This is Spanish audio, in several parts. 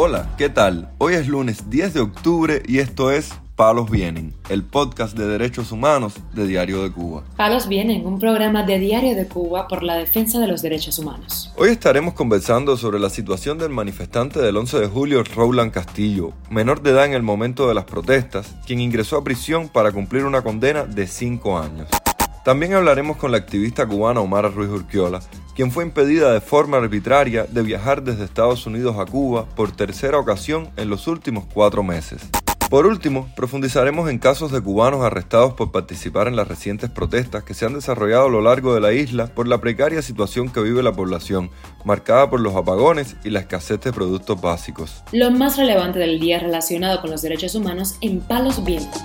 Hola, ¿qué tal? Hoy es lunes 10 de octubre y esto es Palos Vienen, el podcast de derechos humanos de Diario de Cuba. Palos Vienen, un programa de Diario de Cuba por la defensa de los derechos humanos. Hoy estaremos conversando sobre la situación del manifestante del 11 de julio, Roland Castillo, menor de edad en el momento de las protestas, quien ingresó a prisión para cumplir una condena de 5 años. También hablaremos con la activista cubana Omar Ruiz Urquiola, quien fue impedida de forma arbitraria de viajar desde Estados Unidos a Cuba por tercera ocasión en los últimos cuatro meses. Por último, profundizaremos en casos de cubanos arrestados por participar en las recientes protestas que se han desarrollado a lo largo de la isla por la precaria situación que vive la población, marcada por los apagones y la escasez de productos básicos. Lo más relevante del día relacionado con los derechos humanos en Palos Vientos.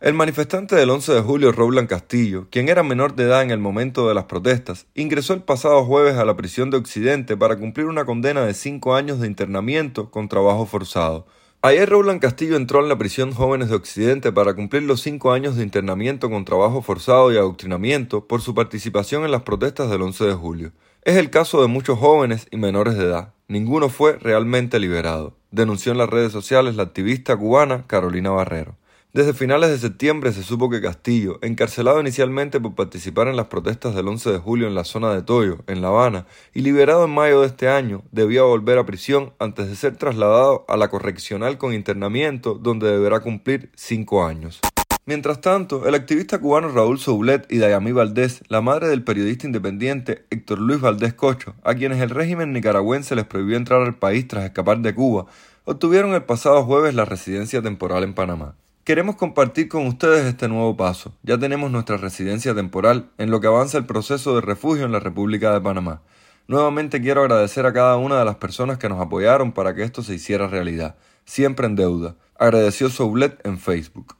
El manifestante del 11 de julio, Roland Castillo, quien era menor de edad en el momento de las protestas, ingresó el pasado jueves a la prisión de Occidente para cumplir una condena de cinco años de internamiento con trabajo forzado. Ayer Roland Castillo entró en la prisión Jóvenes de Occidente para cumplir los cinco años de internamiento con trabajo forzado y adoctrinamiento por su participación en las protestas del 11 de julio. Es el caso de muchos jóvenes y menores de edad. Ninguno fue realmente liberado, denunció en las redes sociales la activista cubana Carolina Barrero. Desde finales de septiembre se supo que Castillo, encarcelado inicialmente por participar en las protestas del 11 de julio en la zona de Toyo, en La Habana, y liberado en mayo de este año, debía volver a prisión antes de ser trasladado a la correccional con internamiento, donde deberá cumplir cinco años. Mientras tanto, el activista cubano Raúl Soulet y Dayamí Valdés, la madre del periodista independiente Héctor Luis Valdés Cocho, a quienes el régimen nicaragüense les prohibió entrar al país tras escapar de Cuba, obtuvieron el pasado jueves la residencia temporal en Panamá. Queremos compartir con ustedes este nuevo paso. Ya tenemos nuestra residencia temporal en lo que avanza el proceso de refugio en la República de Panamá. Nuevamente quiero agradecer a cada una de las personas que nos apoyaron para que esto se hiciera realidad. Siempre en deuda. Agradeció Soublet en Facebook.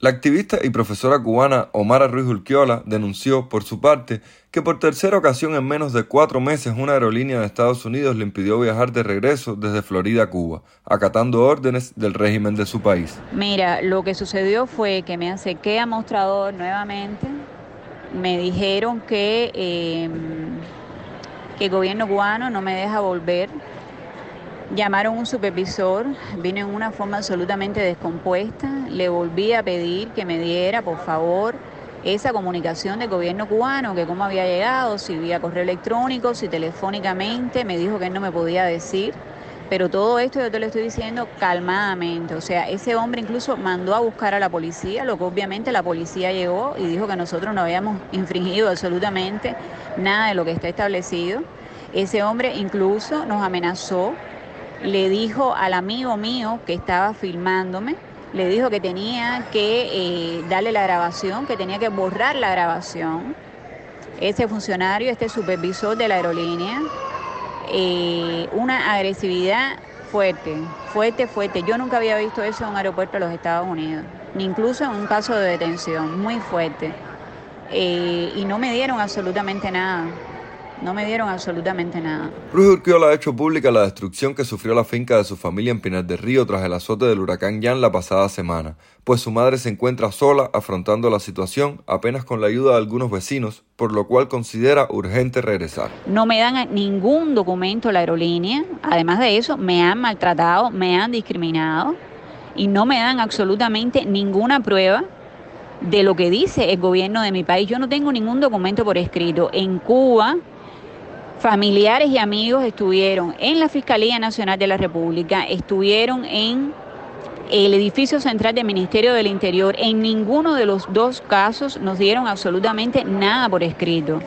La activista y profesora cubana Omar Ruiz Urquiola denunció, por su parte, que por tercera ocasión en menos de cuatro meses una aerolínea de Estados Unidos le impidió viajar de regreso desde Florida a Cuba, acatando órdenes del régimen de su país. Mira, lo que sucedió fue que me acerqué a mostrador nuevamente, me dijeron que, eh, que el gobierno cubano no me deja volver Llamaron un supervisor, vino en una forma absolutamente descompuesta, le volví a pedir que me diera, por favor, esa comunicación del gobierno cubano, que cómo había llegado, si vía correo electrónico, si telefónicamente, me dijo que él no me podía decir, pero todo esto yo te lo estoy diciendo calmadamente, o sea, ese hombre incluso mandó a buscar a la policía, lo que obviamente la policía llegó y dijo que nosotros no habíamos infringido absolutamente nada de lo que está establecido. Ese hombre incluso nos amenazó le dijo al amigo mío que estaba filmándome, le dijo que tenía que eh, darle la grabación, que tenía que borrar la grabación. Ese funcionario, este supervisor de la aerolínea, eh, una agresividad fuerte, fuerte, fuerte. Yo nunca había visto eso en un aeropuerto de los Estados Unidos, ni incluso en un caso de detención, muy fuerte. Eh, y no me dieron absolutamente nada. No me dieron absolutamente nada. Ruiz Urquiola ha hecho pública la destrucción que sufrió la finca de su familia en Pinar del Río tras el azote del huracán Jan la pasada semana, pues su madre se encuentra sola afrontando la situación apenas con la ayuda de algunos vecinos, por lo cual considera urgente regresar. No me dan ningún documento la aerolínea, además de eso me han maltratado, me han discriminado y no me dan absolutamente ninguna prueba de lo que dice el gobierno de mi país. Yo no tengo ningún documento por escrito. En Cuba familiares y amigos estuvieron en la Fiscalía Nacional de la República, estuvieron en el edificio central del Ministerio del Interior. En ninguno de los dos casos nos dieron absolutamente nada por escrito.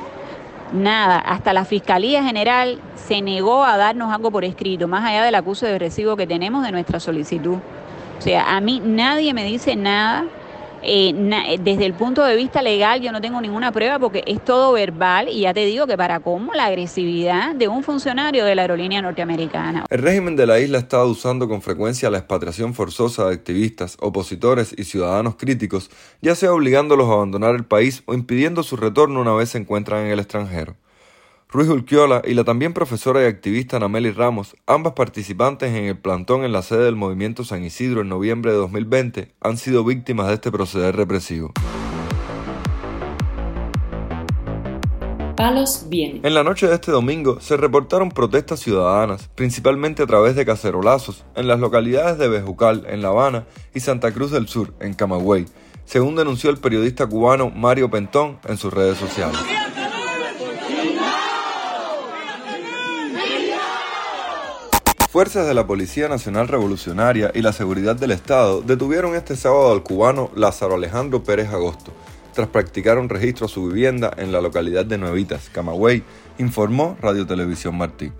Nada, hasta la Fiscalía General se negó a darnos algo por escrito, más allá del acuso de recibo que tenemos de nuestra solicitud. O sea, a mí nadie me dice nada eh, eh, desde el punto de vista legal yo no tengo ninguna prueba porque es todo verbal y ya te digo que para cómo la agresividad de un funcionario de la aerolínea norteamericana. El régimen de la isla ha usando con frecuencia la expatriación forzosa de activistas, opositores y ciudadanos críticos, ya sea obligándolos a abandonar el país o impidiendo su retorno una vez se encuentran en el extranjero. Ruiz Urquiola y la también profesora y activista Nameli Ramos, ambas participantes en el plantón en la sede del Movimiento San Isidro en noviembre de 2020, han sido víctimas de este proceder represivo. Palos viene. En la noche de este domingo se reportaron protestas ciudadanas, principalmente a través de cacerolazos, en las localidades de Bejucal, en La Habana, y Santa Cruz del Sur, en Camagüey, según denunció el periodista cubano Mario Pentón en sus redes sociales. Fuerzas de la Policía Nacional Revolucionaria y la Seguridad del Estado detuvieron este sábado al cubano Lázaro Alejandro Pérez Agosto, tras practicar un registro a su vivienda en la localidad de Nuevitas, Camagüey, informó Radio Televisión Martí.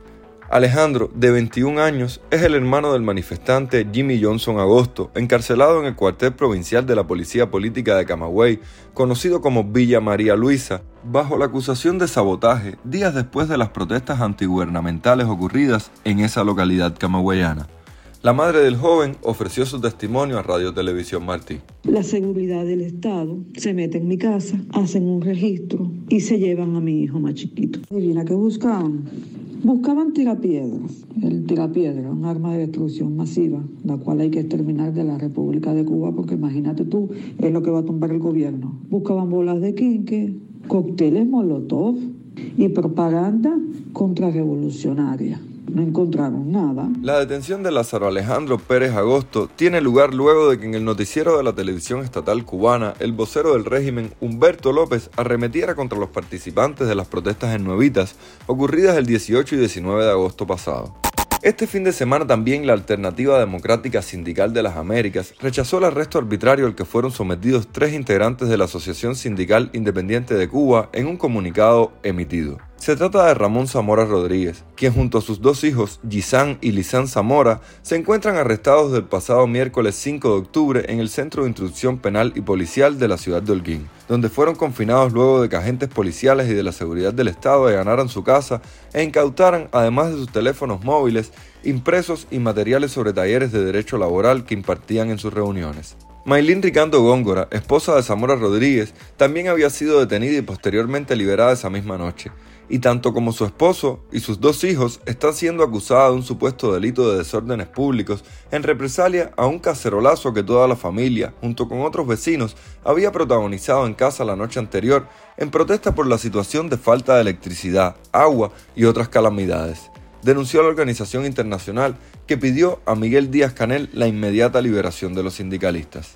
Alejandro, de 21 años, es el hermano del manifestante Jimmy Johnson Agosto, encarcelado en el cuartel provincial de la Policía Política de Camagüey, conocido como Villa María Luisa, bajo la acusación de sabotaje días después de las protestas antigubernamentales ocurridas en esa localidad camagüeyana. La madre del joven ofreció su testimonio a Radio Televisión Martí. La seguridad del Estado se mete en mi casa, hacen un registro y se llevan a mi hijo más chiquito. ¿Y qué buscaban? Buscaban tirapiedras. El tirapiedra, un arma de destrucción masiva, la cual hay que exterminar de la República de Cuba, porque imagínate tú, es lo que va a tumbar el gobierno. Buscaban bolas de quinque, cócteles molotov y propaganda contrarrevolucionaria no encontraron nada. La detención de Lázaro Alejandro Pérez Agosto tiene lugar luego de que en el noticiero de la televisión estatal cubana, el vocero del régimen, Humberto López, arremetiera contra los participantes de las protestas en Nuevitas, ocurridas el 18 y 19 de agosto pasado. Este fin de semana también la Alternativa Democrática Sindical de las Américas rechazó el arresto arbitrario al que fueron sometidos tres integrantes de la Asociación Sindical Independiente de Cuba en un comunicado emitido. Se trata de Ramón Zamora Rodríguez, quien junto a sus dos hijos, Gisán y Lisán Zamora, se encuentran arrestados del pasado miércoles 5 de octubre en el Centro de Instrucción Penal y Policial de la ciudad de Holguín, donde fueron confinados luego de que agentes policiales y de la seguridad del Estado allanaran su casa e incautaran, además de sus teléfonos móviles, impresos y materiales sobre talleres de derecho laboral que impartían en sus reuniones. Maylin Ricando Góngora, esposa de Zamora Rodríguez, también había sido detenida y posteriormente liberada esa misma noche y tanto como su esposo y sus dos hijos están siendo acusados de un supuesto delito de desórdenes públicos en represalia a un cacerolazo que toda la familia, junto con otros vecinos, había protagonizado en casa la noche anterior en protesta por la situación de falta de electricidad, agua y otras calamidades. Denunció a la organización internacional que pidió a Miguel Díaz Canel la inmediata liberación de los sindicalistas.